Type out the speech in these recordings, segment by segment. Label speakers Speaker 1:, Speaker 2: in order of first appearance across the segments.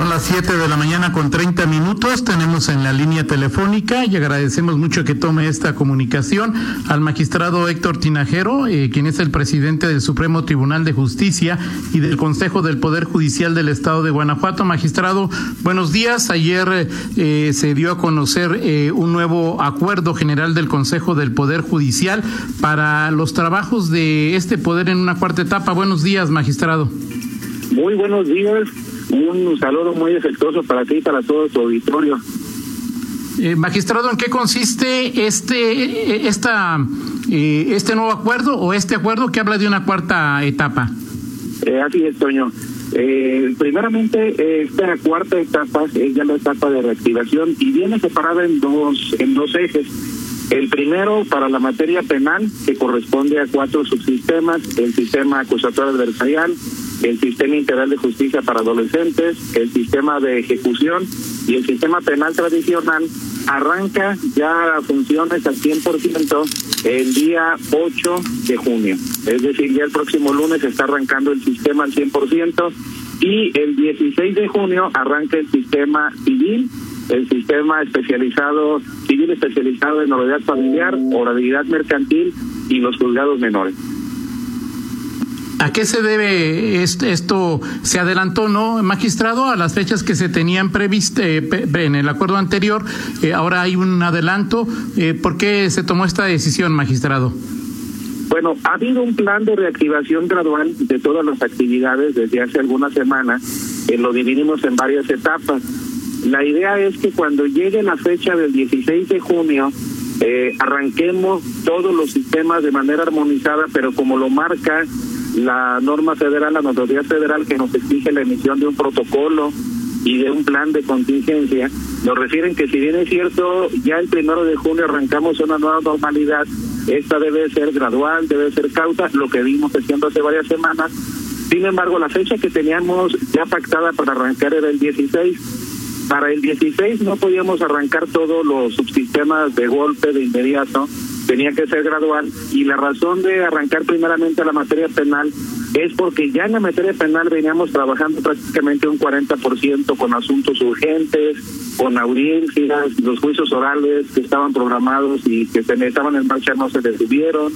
Speaker 1: Son las 7 de la mañana con 30 minutos. Tenemos en la línea telefónica y agradecemos mucho que tome esta comunicación al magistrado Héctor Tinajero, eh, quien es el presidente del Supremo Tribunal de Justicia y del Consejo del Poder Judicial del Estado de Guanajuato. Magistrado, buenos días. Ayer eh, se dio a conocer eh, un nuevo acuerdo general del Consejo del Poder Judicial para los trabajos de este poder en una cuarta etapa. Buenos días, magistrado.
Speaker 2: Muy buenos días. Un saludo muy efectuoso para ti y para todo tu auditorio.
Speaker 1: Eh, magistrado, ¿en qué consiste este, esta, eh, este nuevo acuerdo o este acuerdo que habla de una cuarta etapa?
Speaker 2: Eh, así es, Toño. Eh, primeramente, esta cuarta etapa es ya la etapa de reactivación y viene separada en dos, en dos ejes. El primero, para la materia penal, que corresponde a cuatro subsistemas, el sistema acusatorio adversarial, el sistema integral de justicia para adolescentes, el sistema de ejecución y el sistema penal tradicional, arranca ya funciones al 100% el día 8 de junio. Es decir, ya el próximo lunes está arrancando el sistema al 100% y el 16 de junio arranca el sistema civil el sistema especializado, civil especializado en novedad familiar, oralidad mercantil y los juzgados menores.
Speaker 1: ¿A qué se debe esto? ¿Se adelantó, no, magistrado, a las fechas que se tenían previstas en el acuerdo anterior? Eh, ahora hay un adelanto. Eh, ¿Por qué se tomó esta decisión, magistrado?
Speaker 2: Bueno, ha habido un plan de reactivación gradual de todas las actividades desde hace algunas semanas. Eh, lo dividimos en varias etapas. La idea es que cuando llegue la fecha del 16 de junio, eh, arranquemos todos los sistemas de manera armonizada, pero como lo marca la norma federal, la autoridad federal que nos exige la emisión de un protocolo y de un plan de contingencia, nos refieren que si bien es cierto, ya el primero de junio arrancamos una nueva normalidad, esta debe ser gradual, debe ser cauta, lo que vimos haciendo hace varias semanas. Sin embargo, la fecha que teníamos ya pactada para arrancar era el 16 para el 16 no podíamos arrancar todos los subsistemas de golpe de inmediato, tenía que ser gradual y la razón de arrancar primeramente la materia penal es porque ya en la materia penal veníamos trabajando prácticamente un 40% con asuntos urgentes, con audiencias, los juicios orales que estaban programados y que se estaban en marcha no se detuvieron.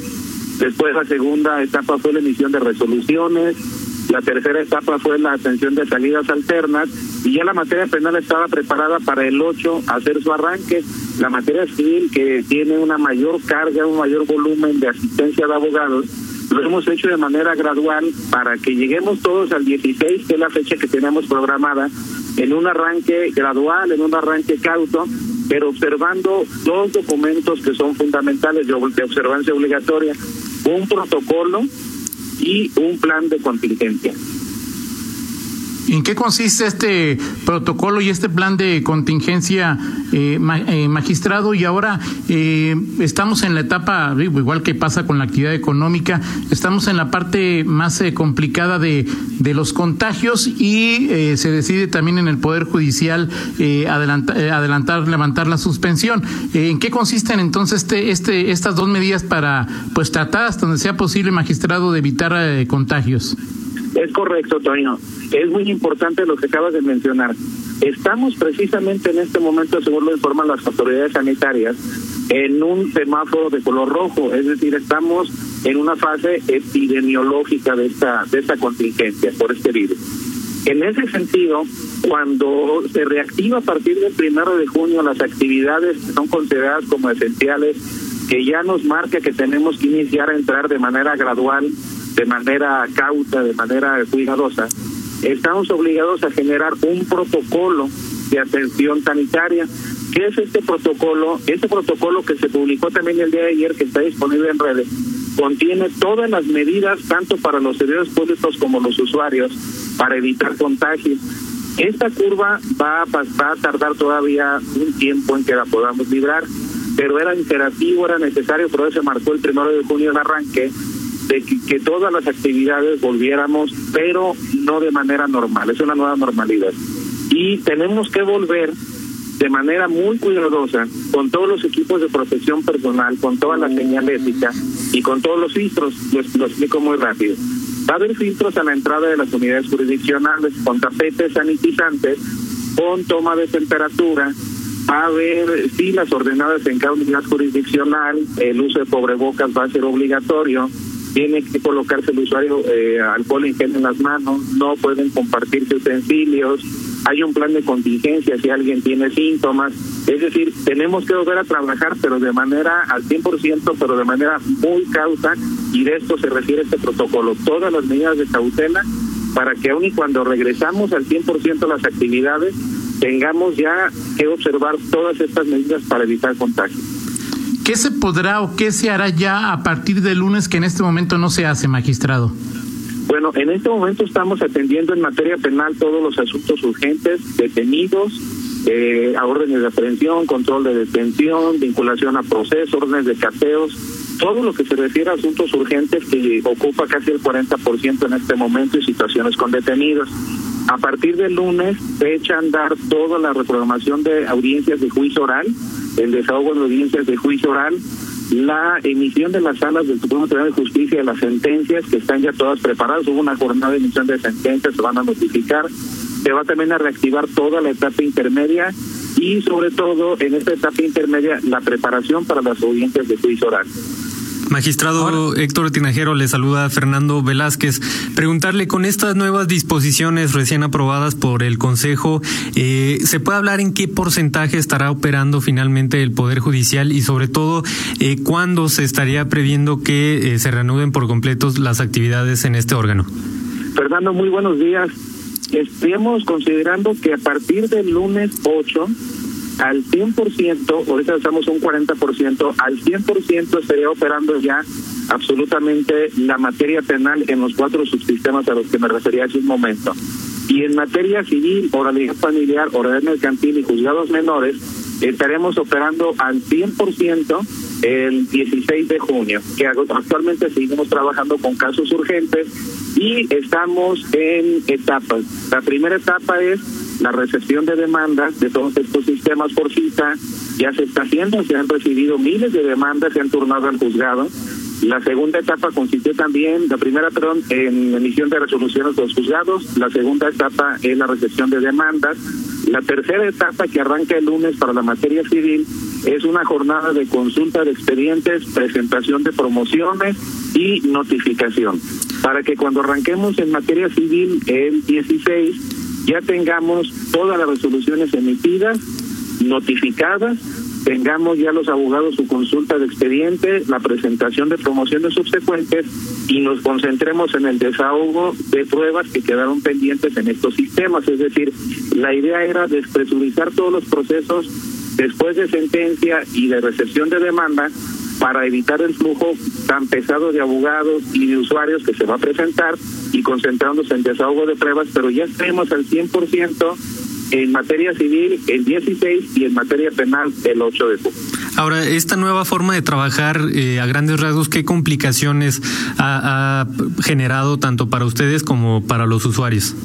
Speaker 2: Después la segunda etapa fue la emisión de resoluciones, la tercera etapa fue la atención de salidas alternas y ya la materia penal estaba preparada para el 8 hacer su arranque. La materia civil, que tiene una mayor carga, un mayor volumen de asistencia de abogados, lo hemos hecho de manera gradual para que lleguemos todos al 16, que es la fecha que tenemos programada, en un arranque gradual, en un arranque cauto, pero observando dos documentos que son fundamentales de observancia obligatoria, un protocolo y un plan de contingencia.
Speaker 1: ¿En qué consiste este protocolo y este plan de contingencia, eh, eh, magistrado? Y ahora eh, estamos en la etapa, igual que pasa con la actividad económica, estamos en la parte más complicada de, de, los contagios y se decide también en el Poder Judicial adelantar, adelantar, levantar la suspensión. ¿En qué consisten entonces este, este, estas dos medidas para pues tratar hasta donde sea posible, magistrado, de evitar contagios?
Speaker 2: Es correcto, Toño. Es muy importante lo que acabas de mencionar. Estamos precisamente en este momento, según lo informan las autoridades sanitarias, en un semáforo de color rojo, es decir, estamos en una fase epidemiológica de esta de esta contingencia por este virus. En ese sentido, cuando se reactiva a partir del primero de junio las actividades que son consideradas como esenciales, que ya nos marca que tenemos que iniciar a entrar de manera gradual de manera cauta, de manera cuidadosa, estamos obligados a generar un protocolo de atención sanitaria. ¿Qué es este protocolo? Este protocolo que se publicó también el día de ayer, que está disponible en redes, contiene todas las medidas, tanto para los servidores públicos como los usuarios, para evitar contagios. Esta curva va a, va a tardar todavía un tiempo en que la podamos librar, pero era imperativo, era necesario, por eso se marcó el primero de junio el arranque, de que, todas las actividades volviéramos, pero no de manera normal, es una nueva normalidad. y tenemos que volver de manera muy cuidadosa con todos los equipos de protección personal, con toda la señalética y con todos los filtros. Lo, lo explico muy rápido. Va a haber filtros a la entrada de las unidades jurisdiccionales con tapetes sanitizantes, con toma de temperatura, va a haber filas ordenadas en cada unidad jurisdiccional, el uso de cubrebocas va a ser obligatorio, tiene que colocarse el usuario eh, alcohol en gel en las manos, no pueden compartirse utensilios, hay un plan de contingencia si alguien tiene síntomas, es decir, tenemos que volver a trabajar, pero de manera al 100%, pero de manera muy cauta, y de esto se refiere este protocolo, todas las medidas de cautela, para que aun y cuando regresamos al 100% las actividades, tengamos ya que observar todas estas medidas para evitar contagio.
Speaker 1: ¿Qué se podrá o qué se hará ya a partir del lunes que en este momento no se hace, magistrado?
Speaker 2: Bueno, en este momento estamos atendiendo en materia penal todos los asuntos urgentes, detenidos, eh, a órdenes de aprehensión, control de detención, vinculación a procesos, órdenes de cateos, todo lo que se refiere a asuntos urgentes que ocupa casi el 40% en este momento y situaciones con detenidos. A partir del lunes se echa a andar toda la reprogramación de audiencias de juicio oral, el desahogo de audiencias de juicio oral, la emisión de las salas del Supremo Tribunal de Justicia de las sentencias que están ya todas preparadas. Hubo una jornada de emisión de sentencias, se van a notificar. Se va también a reactivar toda la etapa intermedia y sobre todo en esta etapa intermedia la preparación para las audiencias de juicio oral.
Speaker 3: Magistrado Héctor Tinajero le saluda a Fernando Velázquez. Preguntarle, con estas nuevas disposiciones recién aprobadas por el Consejo, eh, ¿se puede hablar en qué porcentaje estará operando finalmente el Poder Judicial y sobre todo eh, cuándo se estaría previendo que eh, se reanuden por completo las actividades en este órgano?
Speaker 2: Fernando, muy buenos días. Estamos considerando que a partir del lunes 8 al 100%, ahorita estamos un 40%, al 100% estaría operando ya absolutamente la materia penal en los cuatro subsistemas a los que me refería hace un momento. Y en materia civil, oralidad familiar, oralidad mercantil y juzgados menores, estaremos operando al 100% el 16 de junio, que actualmente seguimos trabajando con casos urgentes y estamos en etapas. La primera etapa es la recepción de demandas de todos estos sistemas por cita ya se está haciendo, se han recibido miles de demandas, se han turnado al juzgado. La segunda etapa consistió también, la primera, perdón, en emisión de resoluciones de los juzgados, la segunda etapa es la recepción de demandas, la tercera etapa que arranca el lunes para la materia civil es una jornada de consulta de expedientes, presentación de promociones y notificación, para que cuando arranquemos en materia civil el 16 ya tengamos todas las resoluciones emitidas, notificadas, tengamos ya los abogados su consulta de expediente, la presentación de promociones subsecuentes y nos concentremos en el desahogo de pruebas que quedaron pendientes en estos sistemas. Es decir, la idea era despresurizar todos los procesos después de sentencia y de recepción de demanda para evitar el flujo tan pesado de abogados y de usuarios que se va a presentar y concentrándose en desahogo de pruebas, pero ya tenemos al 100% en materia civil el 16 y en materia penal el 8 de junio.
Speaker 3: Ahora, esta nueva forma de trabajar eh, a grandes rasgos, ¿qué complicaciones ha, ha generado tanto para ustedes como para los usuarios?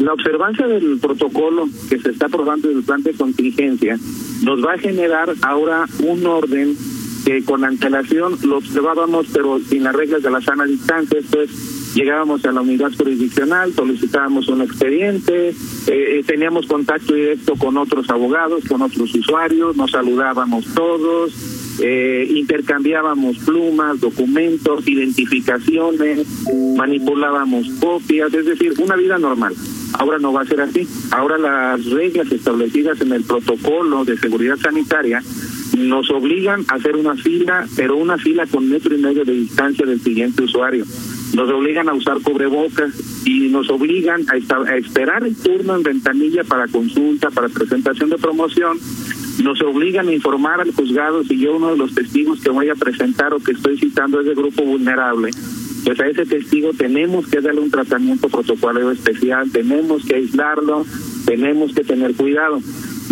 Speaker 2: La observancia del protocolo que se está aprobando en el plan de contingencia nos va a generar ahora un orden que con antelación lo observábamos, pero sin las reglas de la sana distancia, esto es, llegábamos a la unidad jurisdiccional, solicitábamos un expediente, eh, eh, teníamos contacto directo con otros abogados, con otros usuarios, nos saludábamos todos, eh, intercambiábamos plumas, documentos, identificaciones, manipulábamos copias, es decir, una vida normal. Ahora no va a ser así. Ahora las reglas establecidas en el protocolo de seguridad sanitaria nos obligan a hacer una fila, pero una fila con metro y medio de distancia del siguiente usuario. Nos obligan a usar cubrebocas y nos obligan a, a esperar el turno en ventanilla para consulta, para presentación de promoción. Nos obligan a informar al juzgado si yo uno de los testigos que voy a presentar o que estoy citando es de grupo vulnerable pues a ese testigo tenemos que darle un tratamiento protocolario especial, tenemos que aislarlo, tenemos que tener cuidado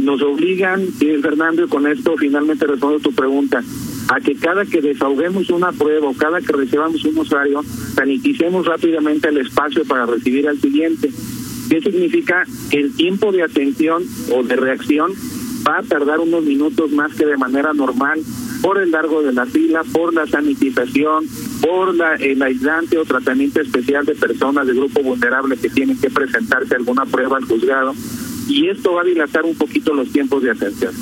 Speaker 2: nos obligan, Fernando, y con esto finalmente respondo tu pregunta, a que cada que desahoguemos una prueba o cada que recibamos un usuario, saniticemos rápidamente el espacio para recibir al siguiente. ¿Qué significa? Que el tiempo de atención o de reacción va a tardar unos minutos más que de manera normal por el largo de la fila, por la sanitización, por la, el aislante o tratamiento especial de personas de grupo vulnerable que tienen que presentarse alguna prueba al juzgado y esto va a dilatar un poquito los tiempos de atención.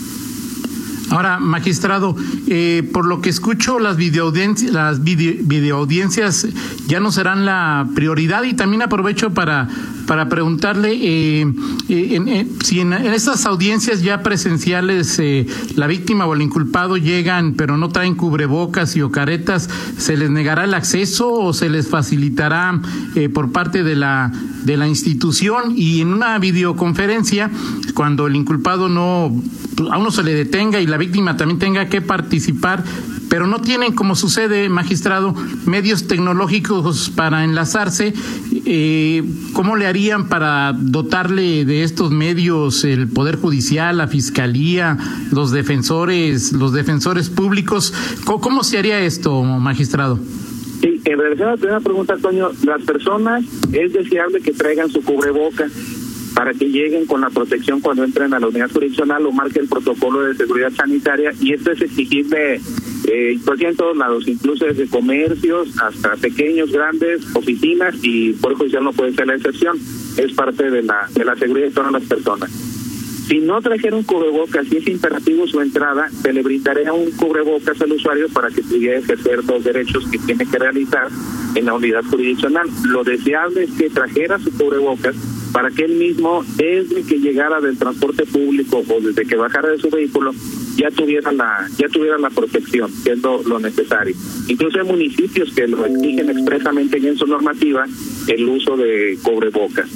Speaker 1: Ahora, magistrado, eh, por lo que escucho, las videoaudiencias, las videoaudiencias ya no serán la prioridad y también aprovecho para para preguntarle eh, eh, si en, estas audiencias ya presenciales la víctima o el inculpado llegan pero no traen cubrebocas y o caretas, ¿se les negará el acceso o se les facilitará por parte de la, de la institución? Y en una videoconferencia, cuando el inculpado no, a uno se le detenga y la víctima también tenga que participar, pero no tienen, como sucede, magistrado, medios tecnológicos para enlazarse. Eh, ¿Cómo le harían para dotarle de estos medios el Poder Judicial, la Fiscalía, los defensores, los defensores públicos? ¿Cómo, se haría esto, magistrado?
Speaker 2: Sí, en relación a la primera pregunta, Antonio, las personas es deseable que traigan su cubreboca para que lleguen con la protección cuando entren a la unidad jurisdiccional o marque el protocolo de seguridad sanitaria y esto es exigible eh, pues en todos lados, incluso desde comercios hasta pequeños, grandes, oficinas y por judicial no puede ser la excepción, es parte de la, de la seguridad de todas las personas. Si no trajeron cubrebocas y es imperativo su entrada, se le brindaría un cubrebocas al usuario para que pudiera ejercer los derechos que tiene que realizar en la unidad jurisdiccional. Lo deseable es que trajera su cubrebocas para que él mismo, desde que llegara del transporte público o desde que bajara de su vehículo, ya tuviera la ya tuviera la protección, que es lo, necesario. Incluso hay municipios que lo exigen expresamente en su normativa el uso de cobrebocas.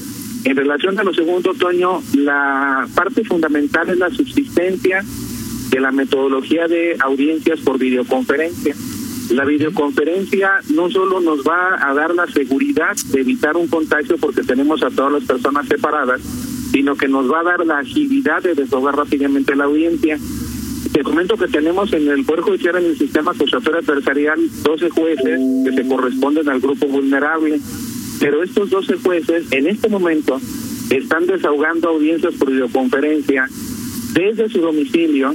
Speaker 2: En relación a lo segundo, Toño, la parte fundamental es la subsistencia de la metodología de audiencias por videoconferencia. La videoconferencia no solo nos va a dar la seguridad de evitar un contagio porque tenemos a todas las personas separadas, sino que nos va a dar la agilidad de deshogar rápidamente la audiencia. Te comento que tenemos en el Poder Judicial, en el sistema acusatorio adversarial, 12 jueces que se corresponden al grupo vulnerable, pero estos 12 jueces en este momento están desahogando audiencias por videoconferencia desde su domicilio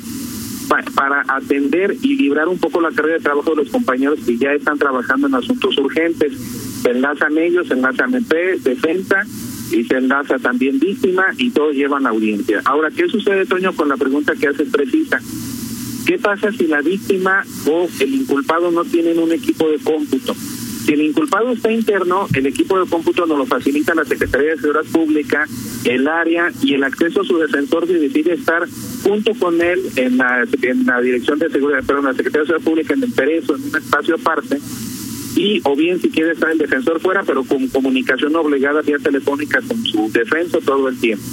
Speaker 2: para atender y librar un poco la carga de trabajo de los compañeros que ya están trabajando en asuntos urgentes. Se enlazan ellos, se enlazan MP, defensa y se enlaza también víctima y todos llevan audiencia. Ahora, ¿qué sucede, Toño, con la pregunta que hace precisa? ¿Qué pasa si la víctima o el inculpado no tienen un equipo de cómputo? Si el inculpado está interno, el equipo de cómputo nos lo facilita la Secretaría de Seguridad Pública, el área y el acceso a su defensor si decide estar junto con él en la, Dirección de Seguridad, perdón, la Secretaría de Seguridad Pública en el Perezo, en un espacio aparte, y o bien si quiere estar el defensor fuera, pero con comunicación obligada vía telefónica con su defensa todo el tiempo.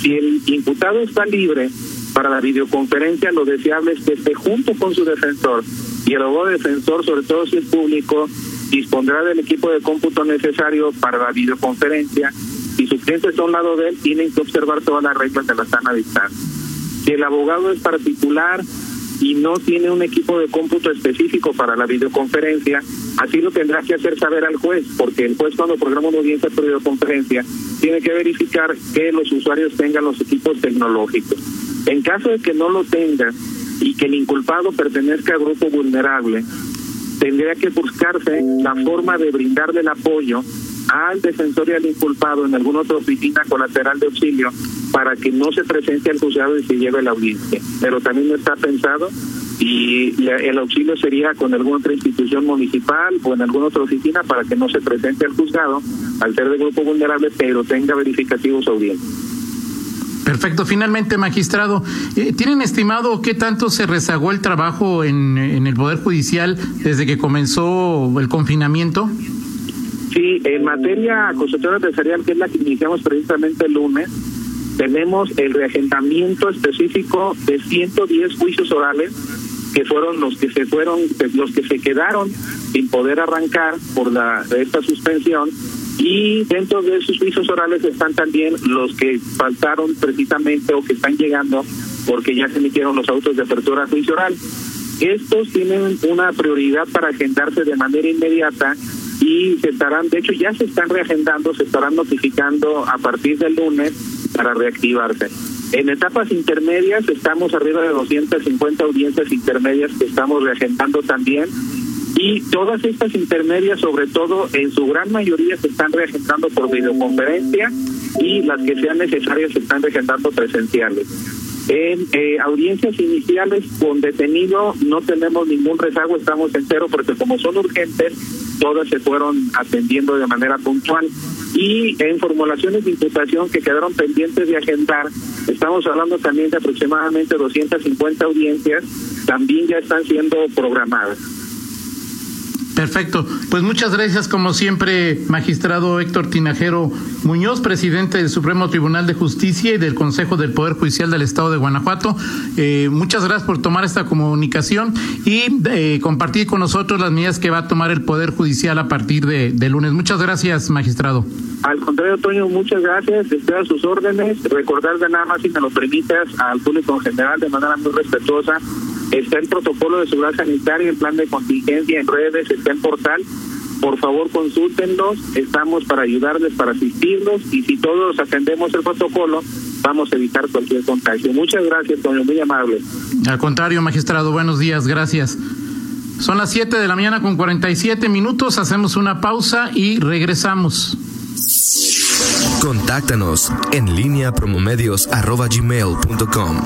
Speaker 2: Si el imputado está libre para la videoconferencia, lo deseable es que esté junto con su defensor y el abogado defensor, sobre todo si es público, dispondrá del equipo de cómputo necesario para la videoconferencia. Si su cliente está a un lado de él, tienen que observar todas las reglas de la sana distancia. Si el abogado es particular y no tiene un equipo de cómputo específico para la videoconferencia, así lo tendrá que hacer saber al juez, porque el juez cuando programa una audiencia por videoconferencia tiene que verificar que los usuarios tengan los equipos tecnológicos. En caso de que no lo tenga y que el inculpado pertenezca a grupo vulnerable, tendría que buscarse la forma de brindarle el apoyo al defensor y al inculpado en alguna otra oficina colateral de auxilio para que no se presente al juzgado y se lleve la audiencia. Pero también no está pensado y el auxilio sería con alguna otra institución municipal o en alguna otra oficina para que no se presente al juzgado al ser de grupo vulnerable, pero tenga verificativos audiencia.
Speaker 1: Perfecto. Finalmente, magistrado, eh, ¿tienen estimado qué tanto se rezagó el trabajo en, el Poder Judicial desde que comenzó el confinamiento?
Speaker 2: Sí, en materia acusatoria empresarial, que es la que iniciamos precisamente el lunes, tenemos el reagendamiento específico de 110 juicios orales que fueron los que se fueron, los que se quedaron sin poder arrancar por la esta suspensión y dentro de esos juicios orales están también los que faltaron precisamente o que están llegando porque ya se emitieron los autos de apertura a juicio oral. Estos tienen una prioridad para agendarse de manera inmediata y se estarán, de hecho ya se están reagendando, se estarán notificando a partir del lunes para reactivarse. En etapas intermedias estamos arriba de 250 audiencias intermedias que estamos reagendando también y todas estas intermedias, sobre todo en su gran mayoría, se están reagendando por videoconferencia y las que sean necesarias se están reagendando presenciales. En eh, audiencias iniciales con detenido no tenemos ningún rezago, estamos en cero porque como son urgentes, todas se fueron atendiendo de manera puntual. Y en formulaciones de imputación que quedaron pendientes de agendar, estamos hablando también de aproximadamente 250 audiencias, también ya están siendo programadas.
Speaker 4: Perfecto. Pues muchas gracias, como siempre, magistrado Héctor Tinajero Muñoz, presidente del Supremo Tribunal de Justicia y del Consejo del Poder Judicial del Estado de Guanajuato. Eh, muchas gracias por tomar esta comunicación y eh, compartir con nosotros las medidas que va a tomar el Poder Judicial a partir de, lunes. Muchas gracias, magistrado.
Speaker 2: Al contrario, Toño, muchas gracias. Estoy a sus órdenes. Recordar de nada más, si me lo permitas, al público en general, de manera muy respetuosa, Está el protocolo de seguridad sanitaria, el plan de contingencia en redes, está en portal. Por favor, consúltenlos. Estamos para ayudarles, para asistirlos. Y si todos atendemos el protocolo, vamos a evitar cualquier contagio. Muchas gracias, Toño. Muy amable.
Speaker 4: Al contrario, magistrado. Buenos días. Gracias. Son las 7 de la mañana con 47 minutos. Hacemos una pausa y regresamos.
Speaker 5: Contáctanos en línea promomedios.com.